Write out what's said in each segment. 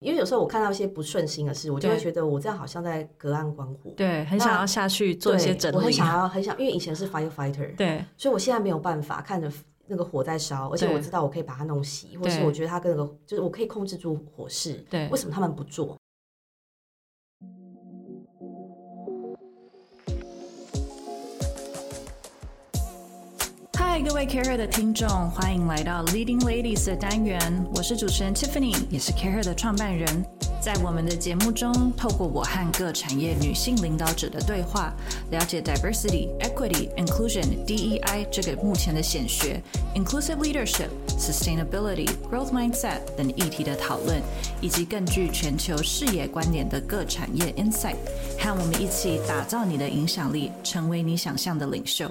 因为有时候我看到一些不顺心的事，我就会觉得我这样好像在隔岸观火。对，很想要下去做一些整理。我很想 要，很想，因为以前是 firefighter，对所以我现在没有办法看着那个火在烧，而且我知道我可以把它弄熄，或是我觉得它跟那个就是我可以控制住火势。对为什么他们不做？嗨，各位 Care 的听众，欢迎来到 Leading Ladies 的单元，我是主持人 Tiffany，也是 Care 的创办人。在我们的节目中，透过我和各产业女性领导者的对话，了解 diversity、equity、inclusion、DEI 这个目前的显学，inclusive leadership、sustainability、growth mindset 等议题的讨论，以及更具全球视野观点的各产业 insight，和我们一起打造你的影响力，成为你想象的领袖。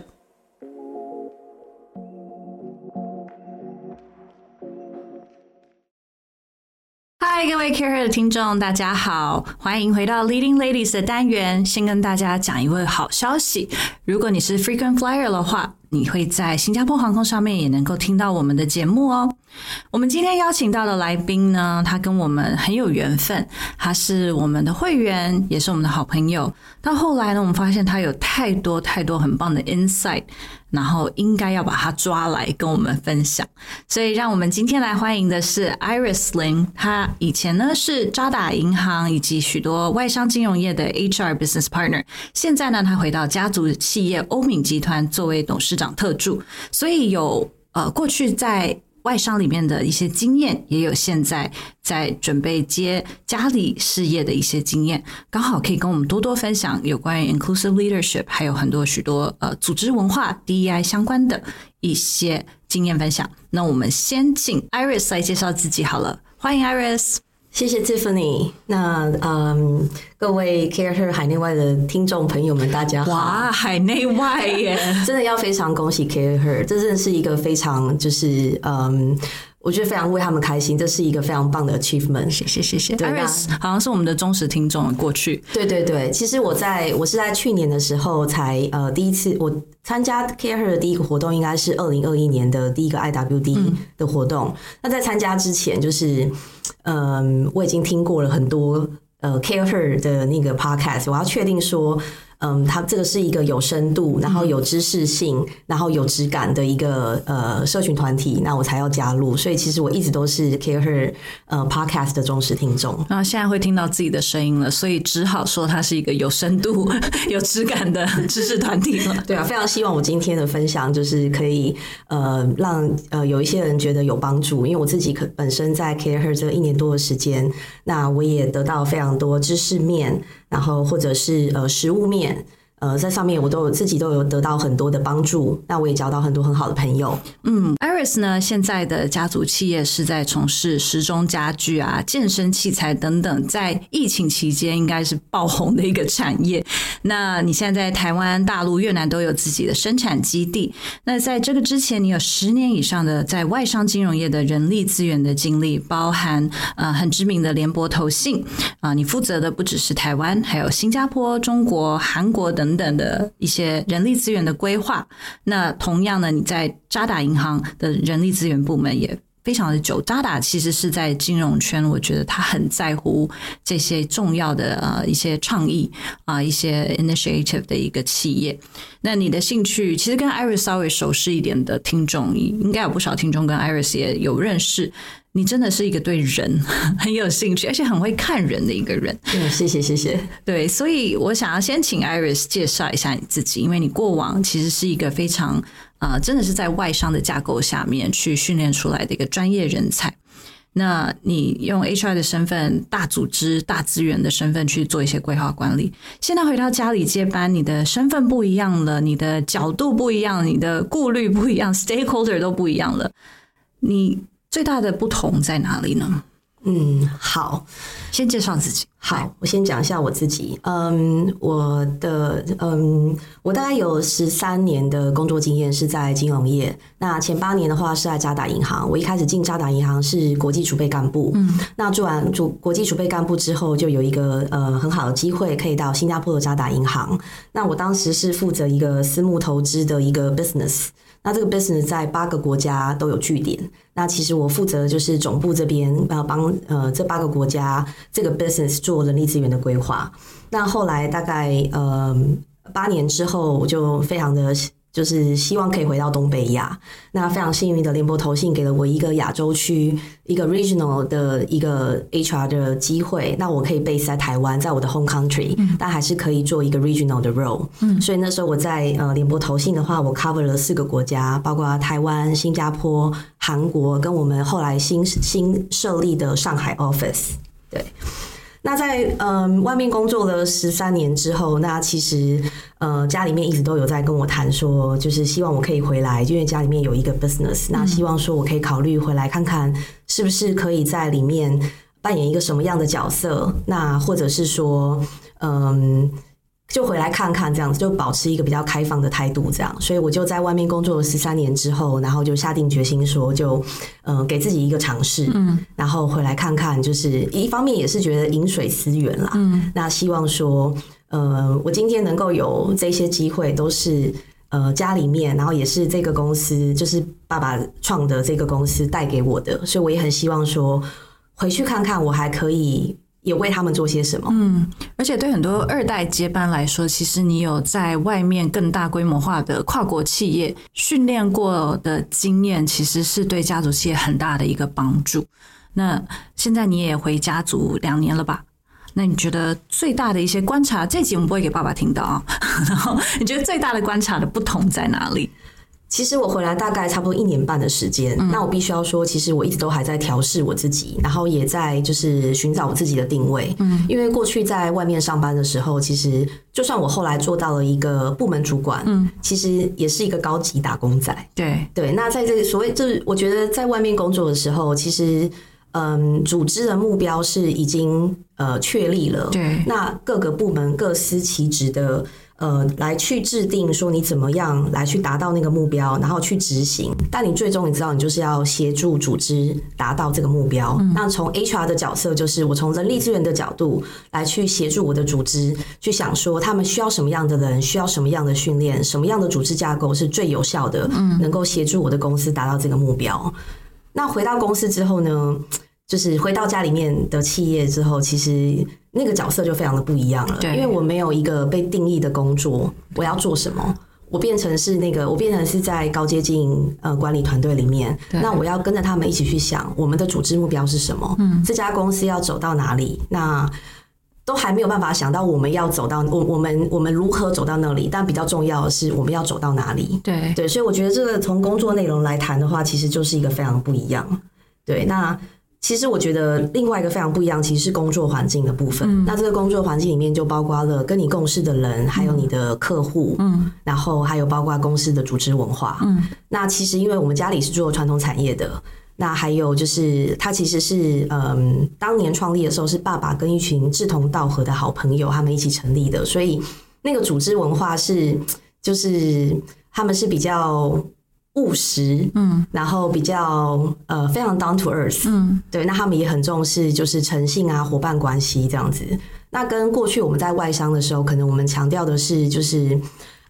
嗨，各位 Care 的听众，大家好，欢迎回到 Leading Ladies 的单元。先跟大家讲一位好消息，如果你是 Frequent Flyer 的话，你会在新加坡航空上面也能够听到我们的节目哦。我们今天邀请到的来宾呢，他跟我们很有缘分，他是我们的会员，也是我们的好朋友。到后来呢，我们发现他有太多太多很棒的 insight，然后应该要把他抓来跟我们分享。所以，让我们今天来欢迎的是 Iris 林，他以前呢是渣打银行以及许多外商金融业的 HR business partner，现在呢他回到家族企业欧敏集团作为董事长特助，所以有呃过去在外商里面的一些经验，也有现在在准备接家里事业的一些经验，刚好可以跟我们多多分享有关于 inclusive leadership，还有很多许多呃组织文化 DEI 相关的一些经验分享。那我们先请 Iris 来介绍自己好了，欢迎 Iris。谢谢 Tiffany。那嗯，各位 Care 海内外的听众朋友们，大家好。哇，海内外耶！真的要非常恭喜 Care Her，这真的是一个非常就是嗯，我觉得非常为他们开心，这是一个非常棒的 achievement。谢谢谢谢对那，Iris 好像是我们的忠实听众，过去对对对，其实我在我是在去年的时候才呃第一次我参加 Care Her 的第一个活动，应该是二零二一年的第一个 IWD 的活动。那在参加之前，就是嗯，我已经听过了很多呃 Care Her 的那个 podcast，我要确定说。嗯，它这个是一个有深度，然后有知识性，然后有质感的一个呃社群团体，那我才要加入。所以其实我一直都是 Care Her 呃 podcast 的忠实听众。那现在会听到自己的声音了，所以只好说它是一个有深度、有质感的知识团体了。对啊，非常希望我今天的分享就是可以呃让呃有一些人觉得有帮助，因为我自己可本身在 Care Her 这一年多的时间，那我也得到非常多知识面，然后或者是呃食物面。呃，在上面我都有自己都有得到很多的帮助，那我也交到很多很好的朋友。嗯，Iris 呢，现在的家族企业是在从事时钟家具啊、健身器材等等，在疫情期间应该是爆红的一个产业。那你现在在台湾、大陆、越南都有自己的生产基地。那在这个之前，你有十年以上的在外商金融业的人力资源的经历，包含呃很知名的联博投信啊、你负责的不只是台湾，还有新加坡、中国、韩国等等等的一些人力资源的规划。那同样呢，你在渣打银行的人力资源部门也非常的久。渣打其实是在金融圈，我觉得他很在乎这些重要的呃一些倡议啊、一些 initiative 的一个企业。那你的兴趣其实跟 Iris 稍微熟识一点的听众，应该有不少听众跟 Iris 也有认识。你真的是一个对人 很有兴趣，而且很会看人的一个人。嗯，谢谢谢谢。对，所以我想要先请 Iris 介绍一下你自己，因为你过往其实是一个非常呃，真的是在外商的架构下面去训练出来的一个专业人才。那你用 HR 的身份、大组织、大资源的身份去做一些规划管理，现在回到家里接班，你的身份不一样了，你的角度不一样，你的顾虑不一样，stakeholder 都不一样了，你最大的不同在哪里呢？嗯，好。先介绍自己。好，我先讲一下我自己。嗯，我的嗯，我大概有十三年的工作经验是在金融业。那前八年的话是在渣打银行。我一开始进渣打银行是国际储备干部。嗯，那做完主国际储备干部之后，就有一个呃很好的机会可以到新加坡的渣打银行。那我当时是负责一个私募投资的一个 business。那这个 business 在八个国家都有据点。那其实我负责就是总部这边呃帮呃这八个国家这个 business 做人力资源的规划。那后来大概呃八年之后，我就非常的。就是希望可以回到东北亚。那非常幸运的联博投信给了我一个亚洲区一个 regional 的一个 HR 的机会。那我可以 base 在台湾，在我的 home country，但还是可以做一个 regional 的 role。嗯，所以那时候我在呃联博投信的话，我 cover 了四个国家，包括台湾、新加坡、韩国，跟我们后来新新设立的上海 office。对。那在嗯外面工作了十三年之后，那其实呃家里面一直都有在跟我谈说，就是希望我可以回来，因为家里面有一个 business，那希望说我可以考虑回来看看，是不是可以在里面扮演一个什么样的角色，那或者是说嗯。就回来看看，这样子就保持一个比较开放的态度，这样。所以我就在外面工作了十三年之后，然后就下定决心说，就呃给自己一个尝试，嗯，然后回来看看，就是一方面也是觉得饮水思源啦，嗯，那希望说，呃，我今天能够有这些机会，都是呃家里面，然后也是这个公司，就是爸爸创的这个公司带给我的，所以我也很希望说，回去看看我还可以。也为他们做些什么？嗯，而且对很多二代接班来说，其实你有在外面更大规模化的跨国企业训练过的经验，其实是对家族企业很大的一个帮助。那现在你也回家族两年了吧？那你觉得最大的一些观察，这集我们不会给爸爸听到啊。然后你觉得最大的观察的不同在哪里？其实我回来大概差不多一年半的时间，那我必须要说，其实我一直都还在调试我自己，然后也在就是寻找我自己的定位。嗯，因为过去在外面上班的时候，其实就算我后来做到了一个部门主管，嗯，其实也是一个高级打工仔。对对，那在这个所谓就是我觉得在外面工作的时候，其实嗯，组织的目标是已经呃确立了。对，那各个部门各司其职的。呃，来去制定说你怎么样来去达到那个目标，然后去执行。但你最终你知道，你就是要协助组织达到这个目标。那从 HR 的角色，就是我从人力资源的角度来去协助我的组织，去想说他们需要什么样的人，需要什么样的训练，什么样的组织架构是最有效的，能够协助我的公司达到这个目标。那回到公司之后呢，就是回到家里面的企业之后，其实。那个角色就非常的不一样了，因为我没有一个被定义的工作，我要做什么，我变成是那个，我变成是在高阶经营呃管理团队里面，那我要跟着他们一起去想我们的组织目标是什么，嗯，这家公司要走到哪里，那都还没有办法想到我们要走到我我们我们如何走到那里，但比较重要的是我们要走到哪里，对。对，所以我觉得这个从工作内容来谈的话，其实就是一个非常不一样，对，那。其实我觉得另外一个非常不一样，其实是工作环境的部分。那这个工作环境里面就包括了跟你共事的人，还有你的客户，嗯，然后还有包括公司的组织文化。嗯，那其实因为我们家里是做传统产业的，那还有就是他其实是嗯，当年创立的时候是爸爸跟一群志同道合的好朋友他们一起成立的，所以那个组织文化是就是他们是比较。务实，嗯，然后比较呃非常 down to earth，嗯，对，那他们也很重视就是诚信啊，伙伴关系这样子。那跟过去我们在外商的时候，可能我们强调的是就是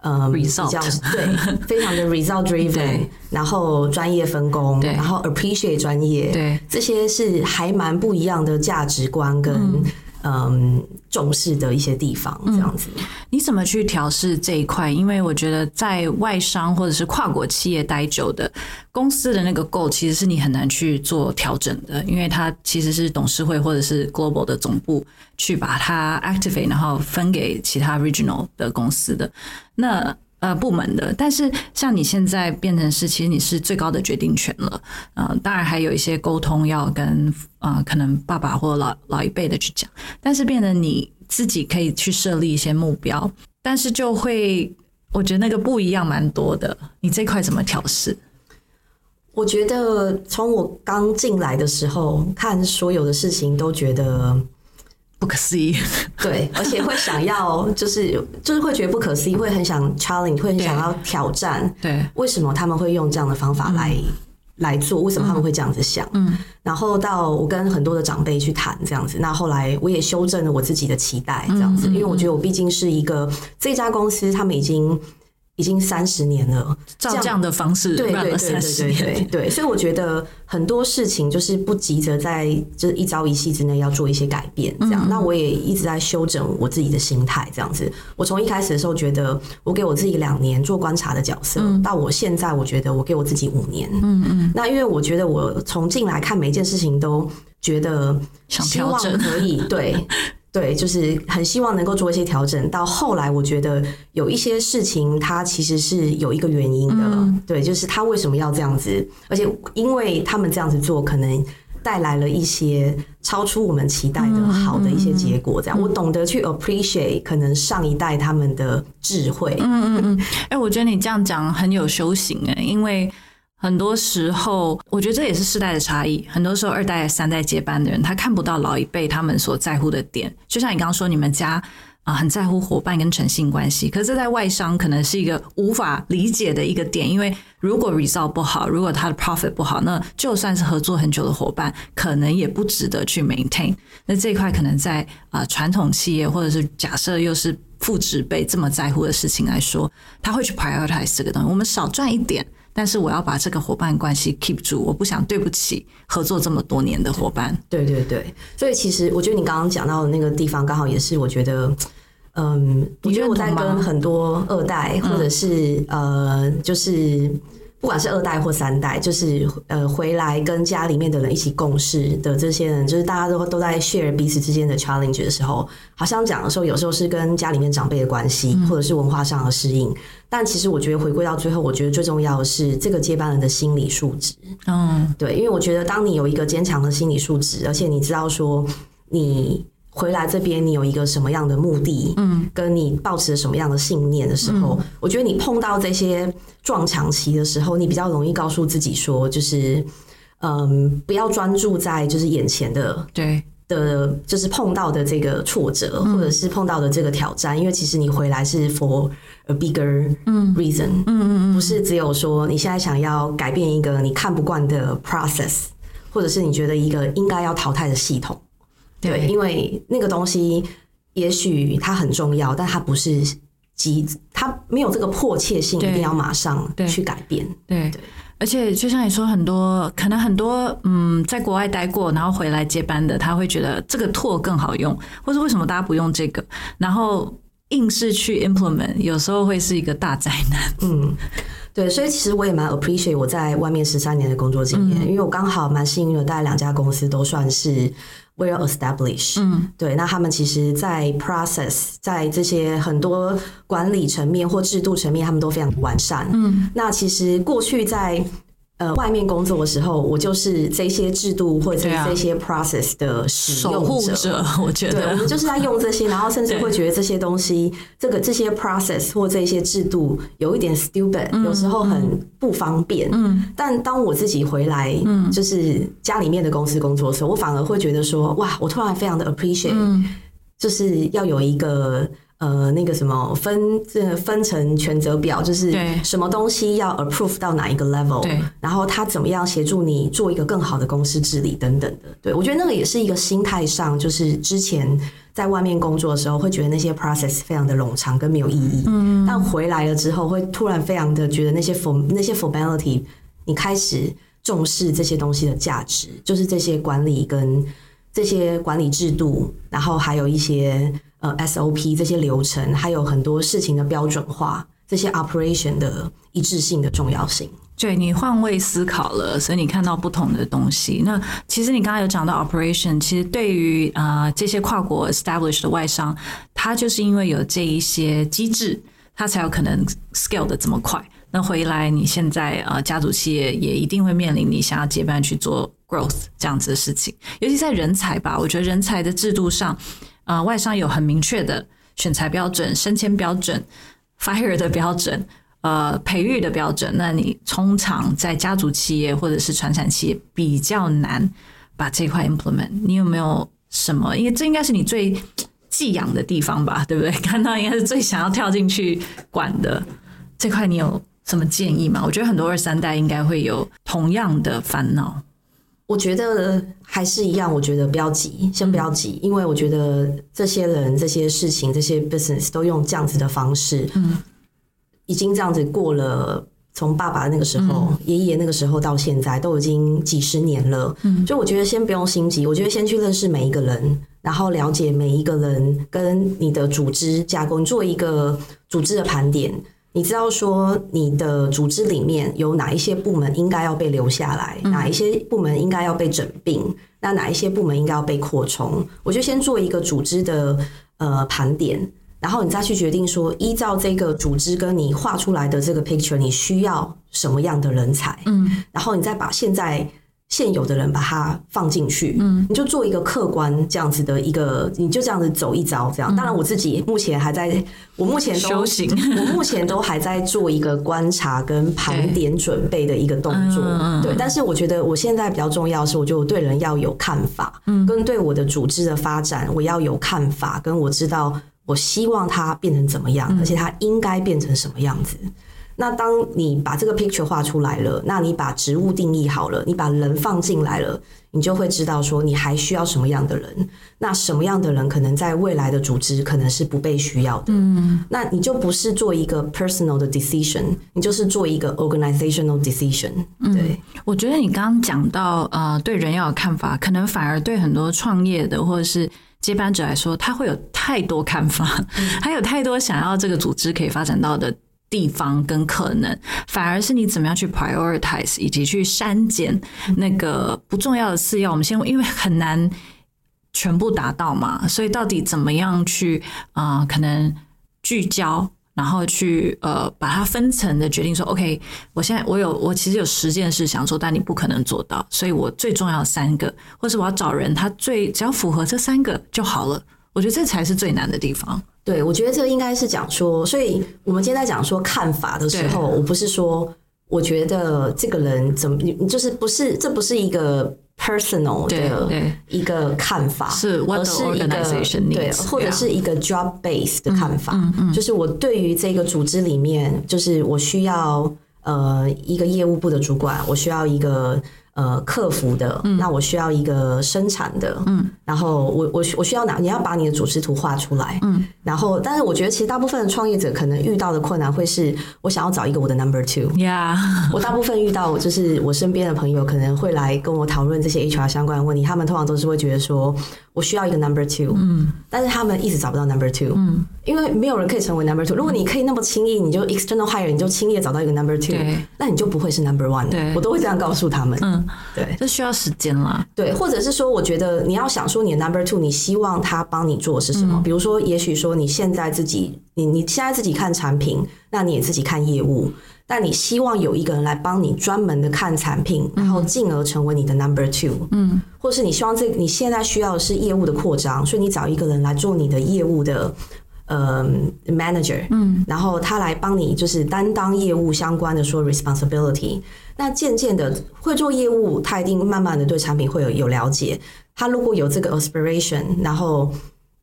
呃比较对，非常的 result driven，然后专业分工，然后 appreciate 专业，对，这些是还蛮不一样的价值观跟。嗯，重视的一些地方，这样子，你怎么去调试这一块？因为我觉得在外商或者是跨国企业待久的公司的那个 goal，其实是你很难去做调整的，因为它其实是董事会或者是 global 的总部去把它 activate，然后分给其他 regional 的公司的那。呃，部门的，但是像你现在变成是，其实你是最高的决定权了。呃，当然还有一些沟通要跟呃，可能爸爸或老老一辈的去讲，但是变得你自己可以去设立一些目标，但是就会，我觉得那个不一样蛮多的。你这块怎么调试？我觉得从我刚进来的时候看所有的事情，都觉得。不可思议，对，而且会想要，就是就是会觉得不可思议，会很想 challenge，会很想要挑战。对，为什么他们会用这样的方法来来做？为什么他们会这样子想？嗯，然后到我跟很多的长辈去谈这样子，那后来我也修正了我自己的期待，这样子，因为我觉得我毕竟是一个这家公司，他们已经。已经三十年了，照这样的方式对对对办了三十对对对年。对，所以我觉得很多事情就是不急着在就是一朝一夕之内要做一些改变，这样。那我也一直在修整我自己的心态，这样子。我从一开始的时候觉得我给我自己两年做观察的角色，到我现在我觉得我给我自己五年。嗯嗯。那因为我觉得我从进来看每一件事情都觉得希望可以对。对，就是很希望能够做一些调整。到后来，我觉得有一些事情它其实是有一个原因的，对，就是他为什么要这样子，而且因为他们这样子做，可能带来了一些超出我们期待的好的一些结果。这样，我懂得去 appreciate 可能上一代他们的智慧。嗯嗯嗯哎、我觉得你这样讲很有修行哎、因为很多时候，我觉得这也是世代的差异。很多时候，二代、三代接班的人，他看不到老一辈他们所在乎的点。就像你刚刚说，你们家啊、很在乎伙伴跟诚信关系，可是这在外商可能是一个无法理解的一个点。因为如果 result 不好，如果他的 profit 不好，那就算是合作很久的伙伴，可能也不值得去 maintain。那这一块可能在啊传统企业，或者是假设又是父职辈这么在乎的事情来说，他会去 prioritize 这个东西。我们少赚一点，但是我要把这个伙伴关系 keep 住，我不想对不起合作这么多年的伙伴。对对对，所以其实我觉得你刚刚讲到的那个地方，刚好也是我觉得，嗯，我觉得我在跟很多二代或者是、呃，就是不管是二代或三代，就是呃回来跟家里面的人一起共事的这些人，就是大家都都在 share 彼此之间的 challenge 的时候，好像讲的时候，有时候是跟家里面长辈的关系，或者是文化上的适应。但其实我觉得回归到最后，我觉得最重要的是这个接班人的心理素质。嗯，对，因为我觉得当你有一个坚强的心理素质，而且你知道说你回来这边你有一个什么样的目的，嗯，跟你抱持什么样的信念的时候，我觉得你碰到这些撞墙期的时候，你比较容易告诉自己说，就是嗯，不要专注在就是眼前的对，的，就是碰到的这个挫折，或者是碰到的这个挑战，因为其实你回来是 for a bigger reason，嗯嗯嗯，不是只有说你现在想要改变一个你看不惯的 process，或者是你觉得一个应该要淘汰的系统，对，因为那个东西也许它很重要，但它不是急，它没有这个迫切性，一定要马上去改变。对，而且就像你说，很多可能很多嗯，在国外待过，然后回来接班的，他会觉得这个 tool 更好用，或者为什么大家不用这个，然后硬是去 implement，有时候会是一个大灾难。嗯，对，所以其实我也蛮 appreciate 我在外面十三年的工作经验，因为我刚好蛮幸运的，大概两家公司都算是 well established。嗯，对，那他们其实，在 process 在这些很多管理层面或制度层面，他们都非常完善。嗯，那其实过去在呃外面工作的时候，我就是这些制度或者这些 process 的使守用护者，我觉得，我得们就是在用这些，然后甚至对会觉得这些东西，这个这些 process 或这些制度有一点 stupid，、有时候很不方便。嗯，但当我自己回来，嗯，就是家里面的公司工作的时候，我反而会觉得说，哇，我突然非常的 appreciate，、就是要有一个。呃，那个什么分这分成权责表，就是什么东西要 approve 到哪一个 level，对然后他怎么样协助你做一个更好的公司治理等等的。对我觉得那个也是一个心态上，就是之前在外面工作的时候，会觉得那些 process 非常的冗长跟没有意义。嗯，但回来了之后，会突然非常的觉得那些 form 那些 formality，你开始重视这些东西的价值，就是这些管理跟这些管理制度，然后还有一些呃 SOP 这些流程，还有很多事情的标准化，这些 operation 的一致性的重要性。对你换位思考了，所以你看到不同的东西。那其实你刚刚有讲到 operation，其实对于啊、这些跨国 established 的外商，它就是因为有这一些机制，它才有可能 scale 的这么快。那回来你现在呃家族企业也一定会面临你想要接班去做 growth 这样子的事情，尤其在人才吧，我觉得人才的制度上，呃外商有很明确的选材标准、升迁标准、fire 的标准。呃，培育的标准，那你通常在家族企业或者是传产企业比较难把这块 implement。你有没有什么？因为这应该是你最寄养的地方吧，对不对？看到应该是最想要跳进去管的这块，你有什么建议吗？我觉得很多二三代应该会有同样的烦恼。我觉得还是一样，我觉得不要急，先不要急，因为我觉得这些人、这些事情、这些 business 都用这样子的方式，嗯，已经这样子过了。从爸爸那个时候、爷爷那个时候到现在，都已经几十年了。嗯，所以我觉得先不用心急，我觉得先去认识每一个人，然后了解每一个人跟你的组织架构，你做一个组织的盘点。你知道说你的组织里面有哪一些部门应该要被留下来，哪一些部门应该要被整并，那哪一些部门应该要被扩充？我就先做一个组织的呃盘点。然后你再去决定说，依照这个组织跟你画出来的这个 picture，你需要什么样的人才？嗯，然后你再把现在现有的人把它放进去，嗯，你就做一个客观这样子的一个，你就这样子走一遭，这样。当然，我自己目前还在，我目前都行，我目前都还在做一个观察跟盘点准备的一个动作，对。但是我觉得我现在比较重要是，我就对人要有看法，嗯，跟对我的组织的发展我要有看法，跟我知道。我希望它变成怎么样，而且它应该变成什么样子？那当你把这个 picture 画出来了，那你把职务定义好了，你把人放进来了，你就会知道说你还需要什么样的人。那什么样的人可能在未来的组织可能是不被需要的。嗯，那你就不是做一个 personal 的 decision，你就是做一个 organizational decision。对，我觉得你刚刚讲到呃，对人要有看法，可能反而对很多创业的或者是。接班者来说，他会有太多看法，他有太多想要这个组织可以发展到的地方跟可能，反而是你怎么样去 prioritize 以及去删减那个不重要的次要。我们先因为很难全部达到嘛，所以到底怎么样去啊？可能聚焦。然后去呃把它分层的决定说，OK，我现在我有我其实有十件事想做，但你不可能做到，所以我最重要三个，或是我要找人，他最只要符合这三个就好了。我觉得这才是最难的地方。对，我觉得这个应该是讲说，所以我们今天在讲说看法的时候，我不是说我觉得这个人怎么，就是不是这不是一个。personal 的一个看法，是而是一个对，或者是一个 job base 的看法，就是我对于这个组织里面，就是我需要呃一个业务部的主管，我需要一个。呃，客服的，那我需要一个生产的，嗯，然后我我我需要哪？你要把你的组织图画出来，嗯，然后，但是我觉得其实大部分的创业者可能遇到的困难会是，我想要找一个我的 number two，yeah，我大部分遇到就是我身边的朋友可能会来跟我讨论这些 HR 相关的问题，他们通常都是会觉得说。我需要一个 number two，嗯，但是他们一直找不到 number two，嗯，因为没有人可以成为 number two。如果你可以那么轻易，你就 external hire，你就轻易找到一个 number two，那你就不会是 number one。对，我都会这样告诉他们，嗯，对，这需要时间啦。对，或者是说，我觉得你要想说你的 number two，你希望他帮你做是什么？比如说，也许说你现在自己，你你现在自己看产品，那你也自己看业务。但你希望有一个人来帮你专门的看产品，然后进而成为你的 number two，嗯，或是你希望这你现在需要的是业务的扩张，所以你找一个人来做你的业务的呃 manager，嗯，然后他来帮你就是担当业务相关的说 responsibility。那渐渐的会做业务，他一定慢慢的对产品会有有了解。他如果有这个 aspiration，然后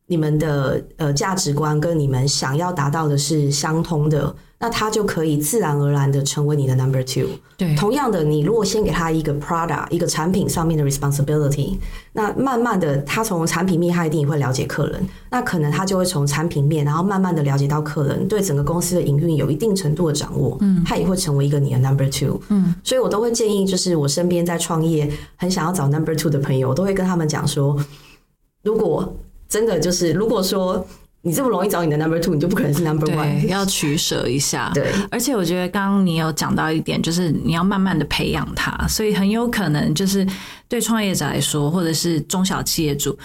你们的呃价值观跟你们想要达到的是相通的。那他就可以自然而然的成为你的 number two。对，同样的，你如果先给他一个 product，一个产品上面的 responsibility，那慢慢的，他从产品面他一定也会了解客人，那可能他就会从产品面，然后慢慢的了解到客人对整个公司的营运有一定程度的掌握，嗯，他也会成为一个你的 number two。嗯，所以我都会建议，就是我身边在创业很想要找 number two 的朋友，我都会跟他们讲说，如果真的就是如果说。你这么容易找你的 number two，你就不可能是 number one。要取舍一下。对，而且我觉得刚刚你有讲到一点，就是你要慢慢的培养他，所以很有可能就是对创业者来说，或者是中小企业主，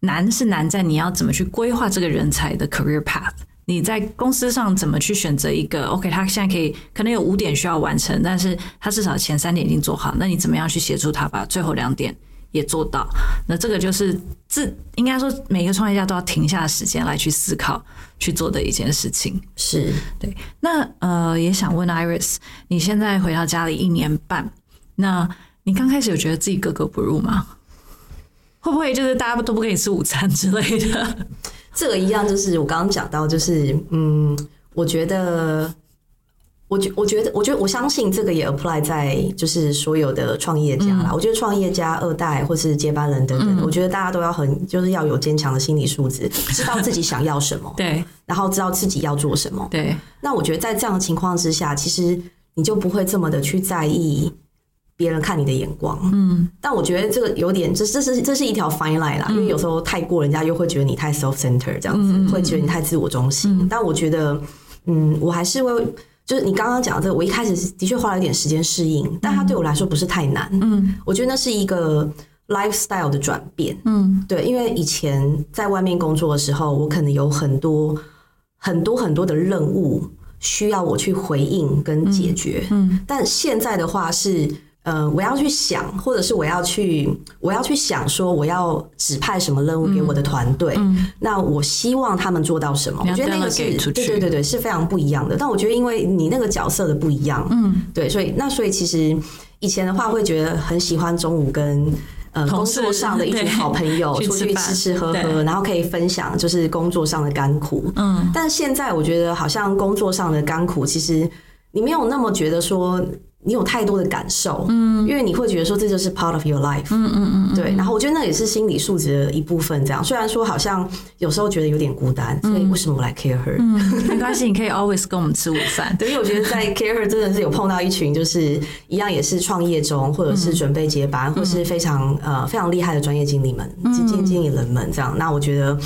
难是难在你要怎么去规划这个人才的 career path。你在公司上怎么去选择一个 OK？他现在可以可能有五点需要完成，但是他至少前三点已经做好，那你怎么样去协助他把最后两点？也做到，那这个就是自应该说每个创业家都要停下时间来去思考去做的一件事情。是对。那呃，也想问 Iris，你现在回到家里一年半，那你刚开始有觉得自己格格不入吗？会不会就是大家都不给你吃午餐之类的？这个一样，就是我刚刚讲到，就是嗯，我觉得我觉我觉得，我觉得我相信这个也 apply 在就是所有的创业家啦。我觉得创业家二代或是接班人等等，我觉得大家都要很就是要有坚强的心理素质，知道自己想要什么，对，然后知道自己要做什么。对，那我觉得在这样的情况之下，其实你就不会这么的去在意别人看你的眼光。嗯，但我觉得这个有点，这这是这是一条 fine line 啦，因为有时候太过，人家又会觉得你太 self center 这样子，会觉得你太自我中心。但我觉得，嗯，我还是会。就是你刚刚讲的这个，我一开始的确花了一点时间适应，但它对我来说不是太难。嗯，我觉得那是一个 lifestyle 的转变。嗯，对，因为以前在外面工作的时候，我可能有很多很多很多的任务需要我去回应跟解决。嗯，但现在的话是。呃，我要去想，或者是我要去，我要去想说，我要指派什么任务给我的团队。那我希望他们做到什么？我觉得那个是，对对对对，是非常不一样的。但我觉得，因为你那个角色的不一样，嗯，对，所以那所以其实以前的话会觉得很喜欢中午跟呃工作上的一群好朋友 出去吃吃喝喝，然后可以分享就是工作上的甘苦。嗯，但现在我觉得好像工作上的甘苦，其实你没有那么觉得说。你有太多的感受，嗯，因为你会觉得说这就是 part of your life，嗯嗯嗯，对。然后我觉得那也是心理素质的一部分。这样，虽然说好像有时候觉得有点孤单，所以为什么我来 care her？没关系，你可以 always 跟我们吃午饭。对，因为我觉得在 care her 真的是有碰到一群就是一样也是创业中，或者是准备接班，或是非常呃非常厉害的专业经理们、基金经理人们这样。那我觉得。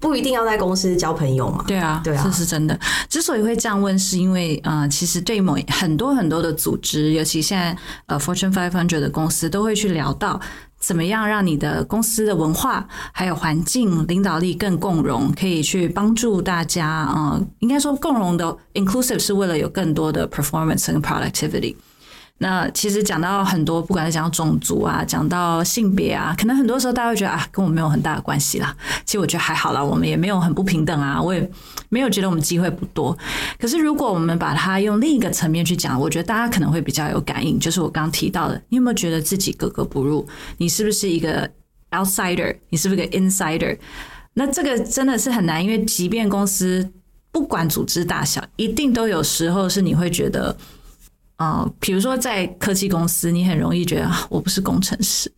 不一定要在公司交朋友嘛？对啊，对啊，这是真的。之所以会这样问，是因为呃，其实对某很多很多的组织，尤其现在呃 Fortune Five Hundred 的公司，都会去聊到怎么样让你的公司的文化还有环境领导力更共融，可以去帮助大家啊。应该说共融的 inclusive 是为了有更多的 performance 跟 productivity。那其实讲到很多，不管是讲到种族啊，讲到性别啊，可能很多时候大家会觉得啊，跟我没有很大的关系啦。其实我觉得还好啦，我们也没有很不平等啊，我也没有觉得我们机会不多。可是如果我们把它用另一个层面去讲，我觉得大家可能会比较有感应。就是我刚刚提到的，你有没有觉得自己格格不入？你是不是一个 outsider？你是不是个 insider？那这个真的是很难，因为即便公司不管组织大小，一定都有时候是你会觉得。嗯，比如说在科技公司，你很容易觉得我不是工程师，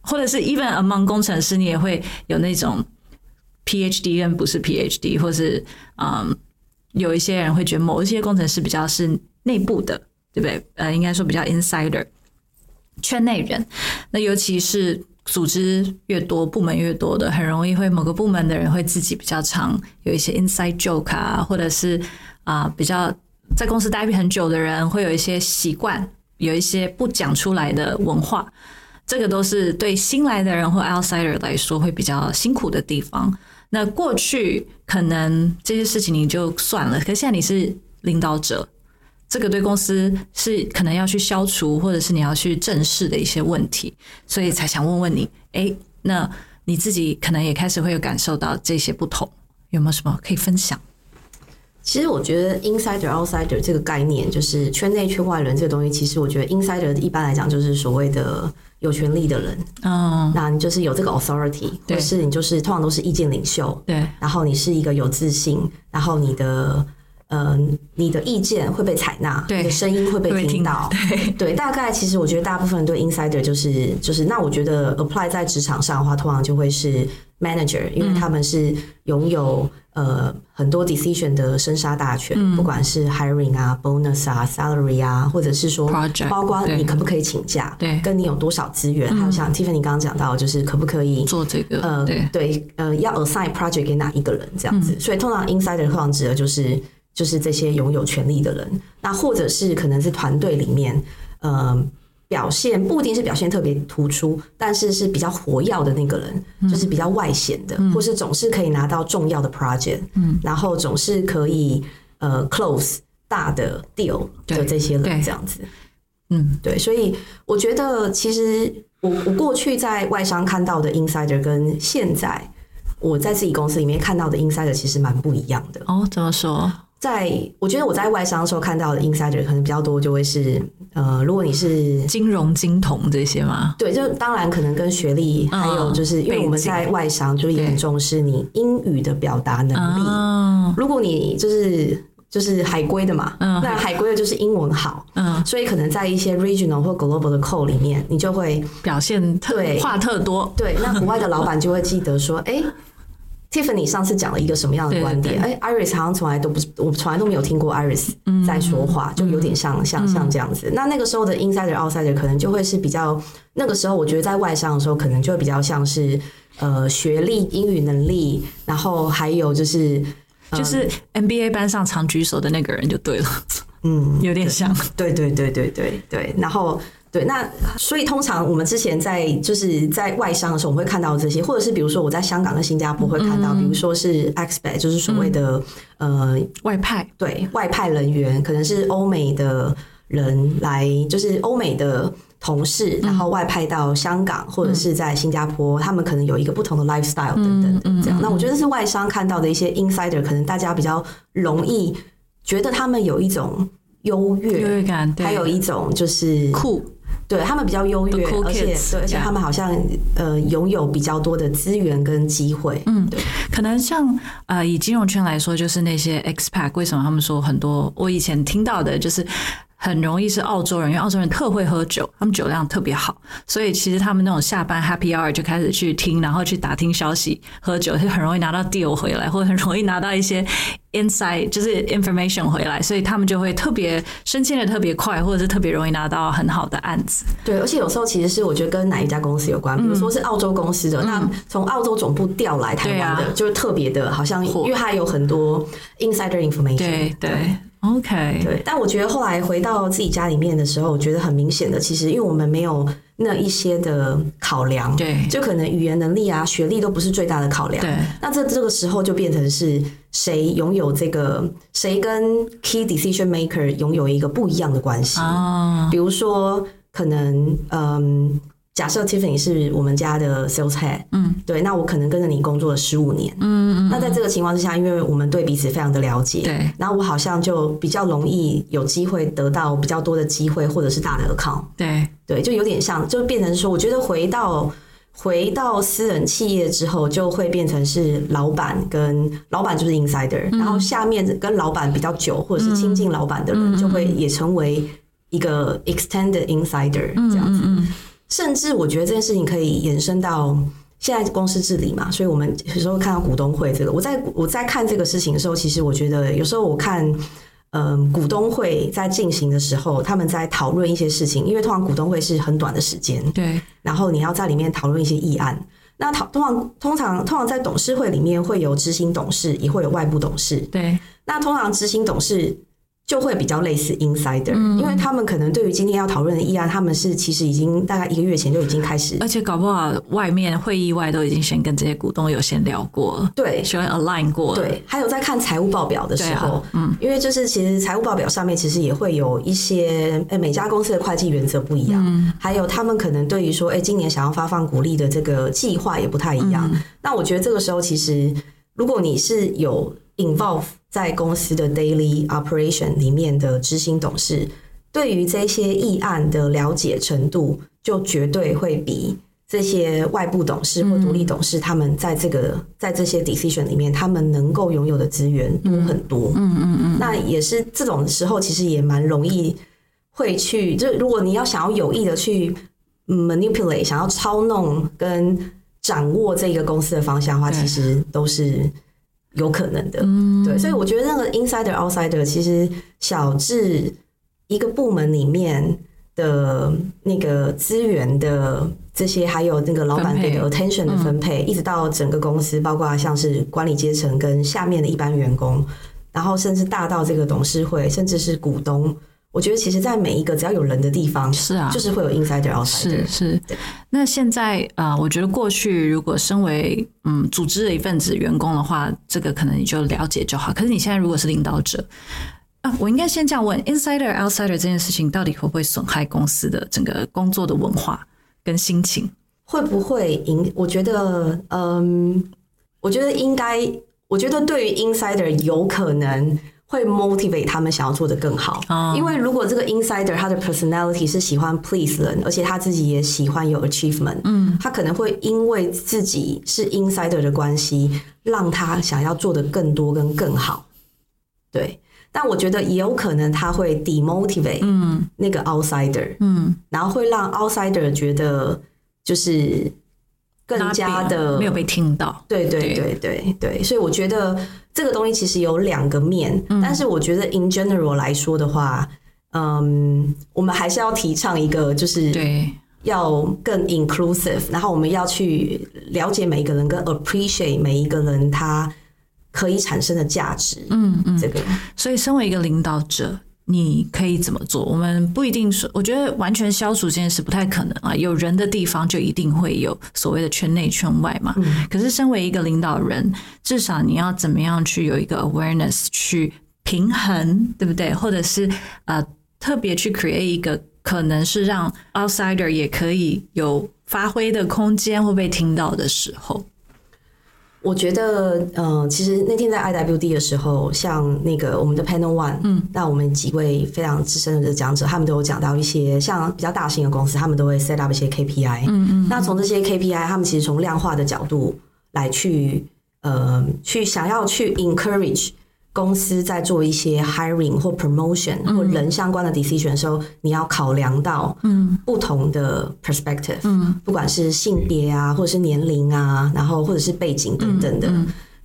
或者是 even among 工程师，你也会有那种 PhD 跟不是 PhD，或是嗯，有一些人会觉得某一些工程师比较是内部的，对不对？呃，应该说比较 insider 圈内人。那尤其是组织越多、部门越多的，很容易会某个部门的人会自己比较常有一些 inside joke 啊，或者是啊比较。在公司待很久的人会有一些习惯，有一些不讲出来的文化，这个都是对新来的人或 outsider 来说会比较辛苦的地方。那过去可能这些事情你就算了，可现在你是领导者，这个对公司是可能要去消除，或者是你要去正视的一些问题，所以才想问问你，哎，那你自己可能也开始会有感受到这些不同，有没有什么可以分享？其实我觉得 insider outsider 这个概念，就是圈内圈外人这个东西。其实我觉得 insider 一般来讲就是所谓的有权利的人，嗯，那你就是有这个 authority，或是你就是通常都是意见领袖，对。然后你是一个有自信，然后你的呃你的意见会被采纳，对，声音会被听到，对对。大概其实我觉得大部分对 insider 就是就是那我觉得 apply 在职场上的话，通常就会是 manager，因为他们是拥有。呃，很多 decision 的生杀大权，不管是 hiring 啊、bonus 啊、salary 啊，或者是说，包括你可不可以请假，对，跟你有多少资源，还有像 Tiffany 刚刚讲到，就是可不可以做这个，呃，对，呃，要 assign project 给哪一个人这样子。所以通常 insider 通常指的就是就是这些拥有权利的人，那或者是可能是团队里面，呃。表现不一定是表现特别突出，但是是比较活跃的那个人，就是比较外显的，或是总是可以拿到重要的 project，嗯，然后总是可以呃 close 大的 deal 的这些人，这样子，嗯，对，所以我觉得其实我我过去在外商看到的 insider 跟现在我在自己公司里面看到的 insider 其实蛮不一样的。哦，怎么说？在我觉得我在外商的时候看到的 insider 可能比较多，就会是呃，如果你是金融、金童这些吗？对，就当然可能跟学历，还有就是因为我们在外商，就也很重视你英语的表达能力。如果你就是就是海归的嘛，嗯。那海归的就是英文好，嗯，所以可能在一些 regional 或 global 的 call 里面，你就会表现特对。话特多，对，那国外的老板就会记得说，哎、Tiffany 上次讲了一个什么样的观点？哎，Iris 好像从来都不是，我从来都没有听过 Iris 在说话，就有点像像像这样子。那那个时候的 insider outsider 可能就会是比较，那个时候我觉得在外商的时候，可能就会比较像是呃学历、英语能力，然后还有就是就是 NBA 班上常举手的那个人就对了，嗯，有点像。对对对对对对，然后对，那所以通常我们之前在就是在外商的时候，我们会看到这些，或者是比如说我在香港跟新加坡会看到，比如说是 expat，就是所谓的、呃外派，对外派人员，可能是欧美的人来，就是欧美的。同事，然后外派到香港或者是在新加坡，他们可能有一个不同的 lifestyle 等等的这样。那我觉得是外商看到的一些 insider，可能大家比较容易觉得他们有一种优越，优越感，还有一种就是酷，对他们比较优越，而且对，而且他们好像呃拥有比较多的资源跟机会。嗯，对，可能像呃，以金融圈来说，就是那些 expat，为什么他们说很多？我以前听到的就是很容易是澳洲人，因为澳洲人特会喝酒，他们酒量特别好，所以其实他们那种下班 happy hour 就开始去听，然后去打听消息，喝酒就很容易拿到 deal 回来，或者很容易拿到一些 insight，就是 information 回来，所以他们就会特别升迁的特别快，或者是特别容易拿到很好的案子。对，而且有时候其实是我觉得跟哪一家公司有关，比如说是澳洲公司的，那从澳洲总部调来台湾的，啊就是特别的，好像因为它有很多 insider information。对对，OK，对，但我觉得后来回到自己家里面的时候，我觉得很明显的，其实因为我们没有那一些的考量，对就可能语言能力啊、学历都不是最大的考量。对那这这个时候就变成是谁拥有这个，谁跟 key decision maker 拥有一个不一样的关系。啊，比如说，可能嗯，假设 Tiffany 是我们家的 sales head，嗯，对，那我可能跟着你工作了十五年，嗯嗯那在这个情况之下，因为我们对彼此非常的了解，对，然后我好像就比较容易有机会得到比较多的机会，或者是大的 account，对，对，就有点像，就变成说，我觉得回到回到私人企业之后，就会变成是老板跟老板就是 insider，、然后下面跟老板比较久或者是亲近老板的人，就会也成为一个 extended insider 这样子。嗯甚至我觉得这件事情可以延伸到现在公司治理嘛，所以我们有时候看到股东会这个，我在我在看这个事情的时候，其实我觉得有时候我看。嗯，股东会在进行的时候，他们在讨论一些事情，因为通常股东会是很短的时间，对，然后你要在里面讨论一些议案。那讨通常通常通常在董事会里面会有执行董事，也会有外部董事。对，那通常执行董事就会比较类似 insider，、因嗯为他们可能对于今天要讨论的议案，他们是其实已经大概一个月前就已经开始。而且搞不好外面会议外都已经先跟这些股东有先聊过了，对先 align 过。了，对，还有在看财务报表的时候，啊嗯，因为就是其实财务报表上面其实也会有一些，呃，每家公司的会计原则不一样，嗯。还有他们可能对于说，哎、今年想要发放股利的这个计划也不太一样。嗯。那我觉得这个时候其实，如果你是有 involve 在公司的 daily operation 里面的执行董事，对于这些议案的了解程度，就绝对会比这些外部董事或独立董事，他们在这个在这些 decision 里面，他们能够拥有的资源多很多。嗯嗯嗯，那也是这种时候，其实也蛮容易会去，就如果你要想要有意的去 manipulate，想要操弄跟掌握这个公司的方向的话，其实都是有可能的。嗯对，所以我觉得那个 insider outsider 其实小至一个部门里面的那个资源的这些，还有那个老板给的 attention 的分配，一直到整个公司，包括像是管理阶层跟下面的一般员工，然后甚至大到这个董事会，甚至是股东。我觉得其实，在每一个只要有人的地方，是啊就是会有 insider 是 outsider。是是。那现在呃，我觉得过去如果身为嗯组织的一份子员工的话，这个可能你就了解就好。可是你现在如果是领导者啊，我应该先这样问：insider outsider 这件事情到底会不会损害公司的整个工作的文化跟心情？会不会影？我觉得，嗯，我觉得应该，我觉得对于 insider 有可能会 motivate 他们想要做的更好。哦。因为如果这个 insider 他的 personality 是喜欢 please 人，而且他自己也喜欢有 achievement，嗯，他可能会因为自己是 insider 的关系，让他想要做的更多跟更好。对，但我觉得也有可能他会 demotivate 嗯。那个 outsider，嗯，然后会让 outsider 觉得就是更加的没有被听到。对对对对对，所以我觉得这个东西其实有两个面，但是我觉得 in general 来说的话，嗯，我们还是要提倡一个就是对，要更 inclusive，然后我们要去了解每一个人，跟 appreciate 每一个人他可以产生的价值。嗯嗯。这个所以，身为一个领导者，你可以怎么做？我们不一定说，我觉得完全消除这件事不太可能啊。有人的地方就一定会有所谓的圈内圈外嘛。可是，身为一个领导人，至少你要怎么样去有一个 awareness 去平衡，对不对？或者是呃，特别去 create 一个可能是让 outsider 也可以有发挥的空间或被听到的时候。我觉得，呃，其实那天在 IWD 的时候，像那个我们的 Panel One，嗯，那我们几位非常资深的讲者，他们都有讲到一些像比较大型的公司，他们都会 set up 一些 KPI，嗯嗯，那从这些 KPI，他们其实从量化的角度来去，呃，去想要去 encourage 公司在做一些 hiring 或 promotion 或人相关的 decision 的时候，你要考量到嗯不同的 perspective，嗯，不管是性别啊，或者是年龄啊，然后或者是背景等等的。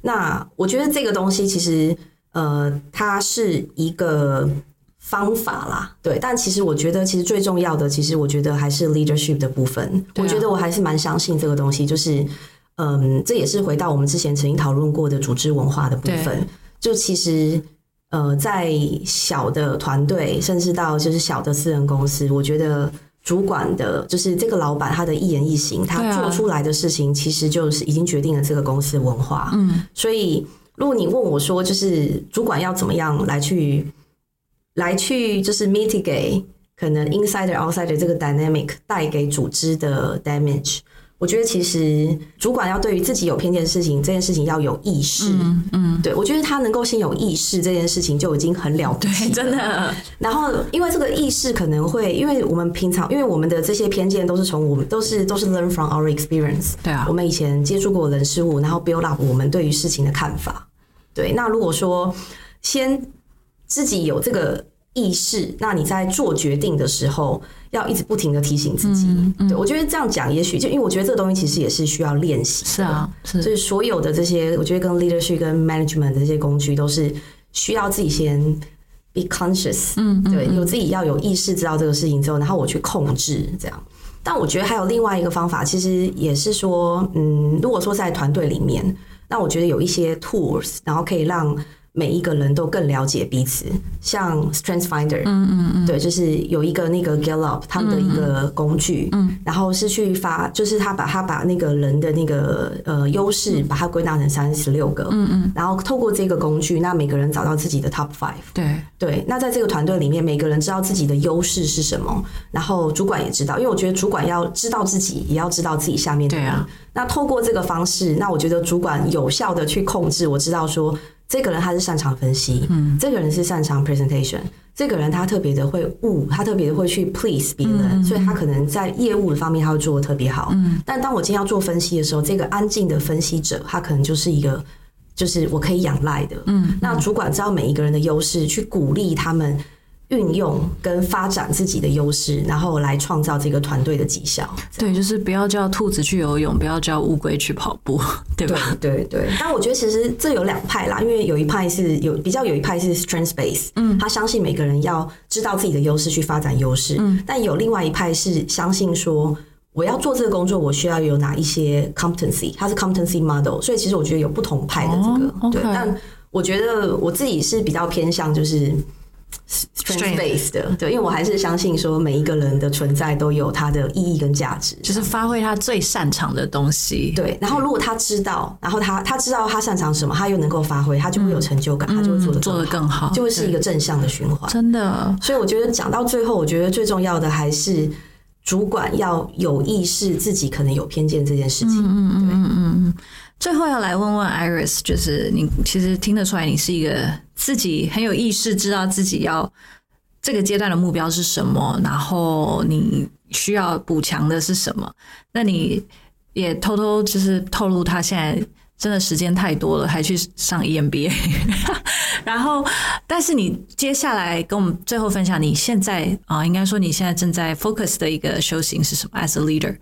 那我觉得这个东西其实呃，它是一个方法啦，对。但其实我觉得，其实最重要的，其实我觉得还是 leadership 的部分。啊我觉得我还是蛮相信这个东西，就是嗯，这也是回到我们之前曾经讨论过的组织文化的部分。就其实呃，在小的团队，甚至到就是小的私人公司，我觉得。主管的，就是这个老板，他的一言一行，他做出来的事情，其实就是已经决定了这个公司文化。嗯，所以如果你问我说，就是主管要怎么样来去来去，就是 mitigate 可能 insider outsider 这个 dynamic 带给组织的 damage，我觉得其实主管要对于自己有偏见的事情，这件事情要有意识。嗯嗯，对我觉得他能够先有意识这件事情就已经很了不起真的，然后，因为这个意识可能会，因为我们平常，因为我们的这些偏见都是从我们都是都是 learn from our experience。对啊我们以前接触过人事物，然后 build up 我们对于事情的看法。对，那如果说先自己有这个意识，那你在做决定的时候，要一直不停的提醒自己。嗯对我觉得这样讲，也许就因为我觉得这个东西其实也是需要练习。是啊，是就是所有的这些，我觉得跟 leadership 跟 management 的这些工具都是需要自己先 be conscious，嗯，对，有自己要有意识知道这个事情之后，然后我去控制这样。但我觉得还有另外一个方法，其实也是说，嗯，如果说在团队里面，那我觉得有一些 tools，然后可以让每一个人都更了解彼此，像 Strength Finder，嗯嗯嗯，对，就是有一个那个 Gallup 他们的一个工具，嗯，然后是去发，就是他把他把那个人的那个呃优势，把它归纳成三十六个，嗯嗯，然后透过这个工具，那每个人找到自己的 top five，对，对，那在这个团队里面，每个人知道自己的优势是什么，然后主管也知道，因为我觉得主管要知道自己，也要知道自己下面的人。对啊。那透过这个方式，那我觉得主管有效的去控制，我知道说这个人他是擅长分析，嗯，这个人是擅长 presentation，这个人他特别的会悟，他特别的会去 please 别人，所以他可能在业务的方面他会做的特别好。嗯，但当我今天要做分析的时候，这个安静的分析者，他可能就是一个。就是我可以仰赖的，嗯，那主管知道每一个人的优势，去鼓励他们运用跟发展自己的优势，然后来创造这个团队的绩效。对，就是不要叫兔子去游泳，不要叫乌龟去跑步，对吧？对对，但我觉得其实这有两派啦，因为有一派是有比较有一派是 strength base，嗯，他相信每个人要知道自己的优势去发展优势，嗯，但有另外一派是相信说。我要做这个工作，我需要有哪一些 competency？它是 competency model，所以其实我觉得有不同派的这个、哦对但我觉得我自己是比较偏向就是 strength base 的，对，因为我还是相信说每一个人的存在都有它的意义跟价值，就是发挥他最擅长的东西。对，然后如果他知道，然后他他知道他擅长什么，他又能够发挥，他就会有成就感，他就会做得嗯做得更好就会是一个正向的循环。真的，所以我觉得讲到最后，我觉得最重要的还是主管要有意识自己可能有偏见这件事情。嗯嗯嗯嗯最后要来问问 Iris，就是你其实听得出来，你是一个自己很有意识，知道自己要这个阶段的目标是什么，然后你需要补强的是什么。那你也偷偷就是透露他现在真的时间太多了，还去上 EMBA。然后，但是你接下来跟我们最后分享，你现在啊，应该说你现在正在 focus 的一个修行是什么？As a leader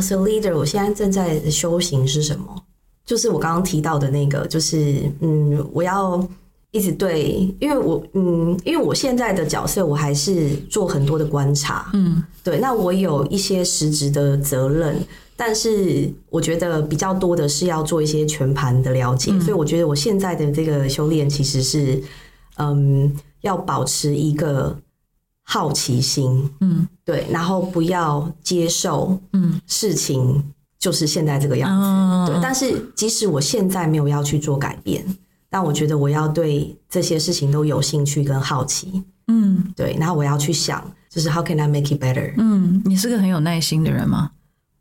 a leader，我现在正在修行是什么？就是我刚刚提到的那个，就是嗯，我要一直对，因为我嗯，因为我现在的角色，我还是做很多的观察，嗯，对，那我有一些实质的责任。但是我觉得比较多的是要做一些全盘的了解，所以我觉得我现在的这个修炼其实是，嗯，要保持一个好奇心，嗯，对，然后不要接受，嗯，事情就是现在这个样子，对。但是即使我现在没有要去做改变，但我觉得我要对这些事情都有兴趣跟好奇，嗯，对。然后我要去想，就是 How can I make it better？嗯，你是个很有耐心的人吗？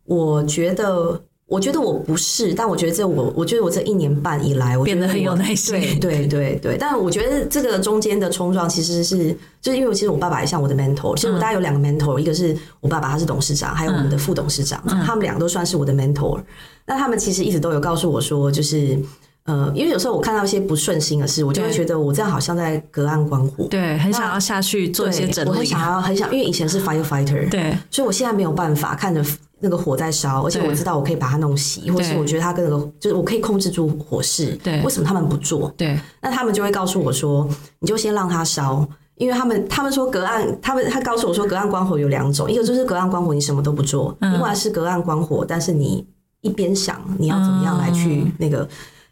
我觉得，我觉得我不是，但我觉得这我，我觉得我这一年半以来，我变得很有耐心。对对对对，但我觉得这个中间的冲撞其实是，就是因为其实我爸爸也像我的 mentor，其实我大概有两个 mentor，一个是我爸爸，他是董事长，还有我们的副董事长，他们两个都算是我的 mentor。那他们其实一直都有告诉我说，就是呃，因为有时候我看到一些不顺心的事，我就会觉得我这样好像在隔岸观火，对，很想要下去做一些整理，我很想要，很想，因为以前是 firefighter，对，所以我现在没有办法看着。那个火在烧，而且我知道我可以把它弄熄，或是我觉得它跟那个就是我可以控制住火势。对，为什么他们不做？对，那他们就会告诉我说，你就先让它烧，因为他们他们说隔岸，他们他告诉我说隔岸观火有两种，一个就是隔岸观火你什么都不做，另外是隔岸观火，但是你一边想你要怎么样来去那个，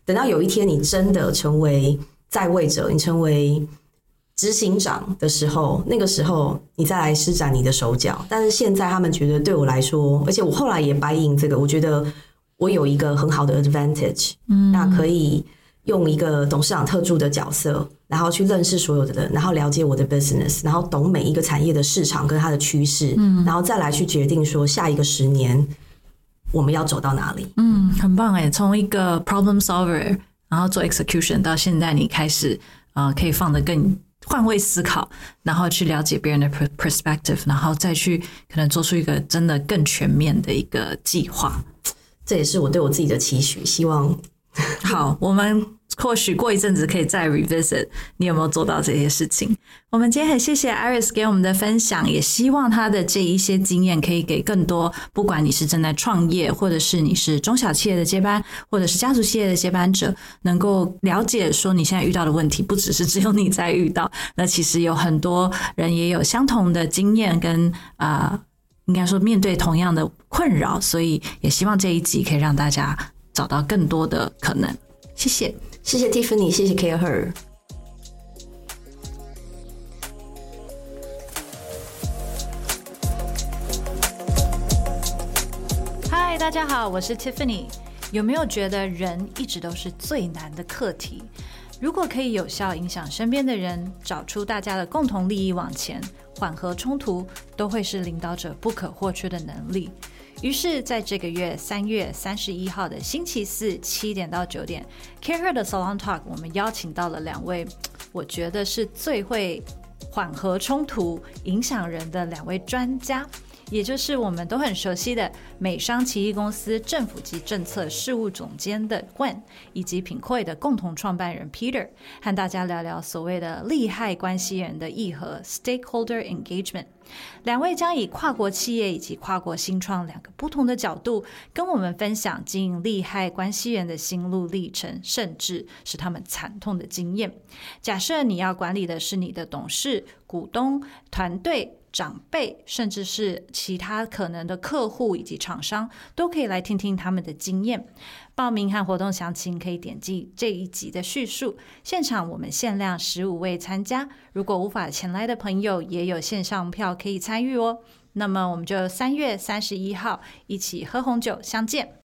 等到有一天你真的成为在位者，你成为。执行长的时候，那个时候你再来施展你的手脚。但是现在他们觉得对我来说，而且我后来也白应这个，我觉得我有一个很好的 advantage，嗯，那可以用一个董事长特助的角色，然后去认识所有的人，然后了解我的 business，然后懂每一个产业的市场跟它的趋势，嗯，然后再来去决定说下一个十年我们要走到哪里。嗯，很棒哎，从一个 problem solver，然后做 execution，到现在你开始啊，可以放得更。换位思考，然后去了解别人的 perspective，然后再去可能做出一个真的更全面的一个计划。这也是我对我自己的期许，希望好我们。或许过一阵子可以再 revisit，你有没有做到这些事情？我们今天很谢谢 Iris 给我们的分享，也希望他的这一些经验可以给更多，不管你是正在创业，或者是你是中小企业的接班，或者是家族企业的接班者，能够了解说你现在遇到的问题，不只是只有你在遇到，那其实有很多人也有相同的经验跟啊，应该说面对同样的困扰，所以也希望这一集可以让大家找到更多的可能。谢谢。谢谢 Tiffany，谢谢 Care Her。嗨，大家好，我是 Tiffany。有没有觉得人一直都是最难的课题？如果可以有效影响身边的人，找出大家的共同利益往前，缓和冲突，都会是领导者不可或缺的能力。于是，在这个月三月三十一号的星期四七点到九点，Care 的 Salon Talk，我们邀请到了两位，我觉得是最会缓和冲突、影响人的两位专家。也就是我们都很熟悉的美商奇异公司政府及政策事务总监的 Gwen，以及品会的共同创办人 Peter，和大家聊聊所谓的利害关系人的议和 （Stakeholder Engagement）。两位将以跨国企业以及跨国新创两个不同的角度，跟我们分享经营利害关系人的心路历程，甚至是他们惨痛的经验。假设你要管理的是你的董事、股东、团队。长辈，甚至是其他可能的客户以及厂商，都可以来听听他们的经验。报名和活动详情可以点击这一集的叙述。现场我们限量十五位参加，如果无法前来的朋友，也有线上票可以参与哦。那么我们就三月三十一号一起喝红酒相见。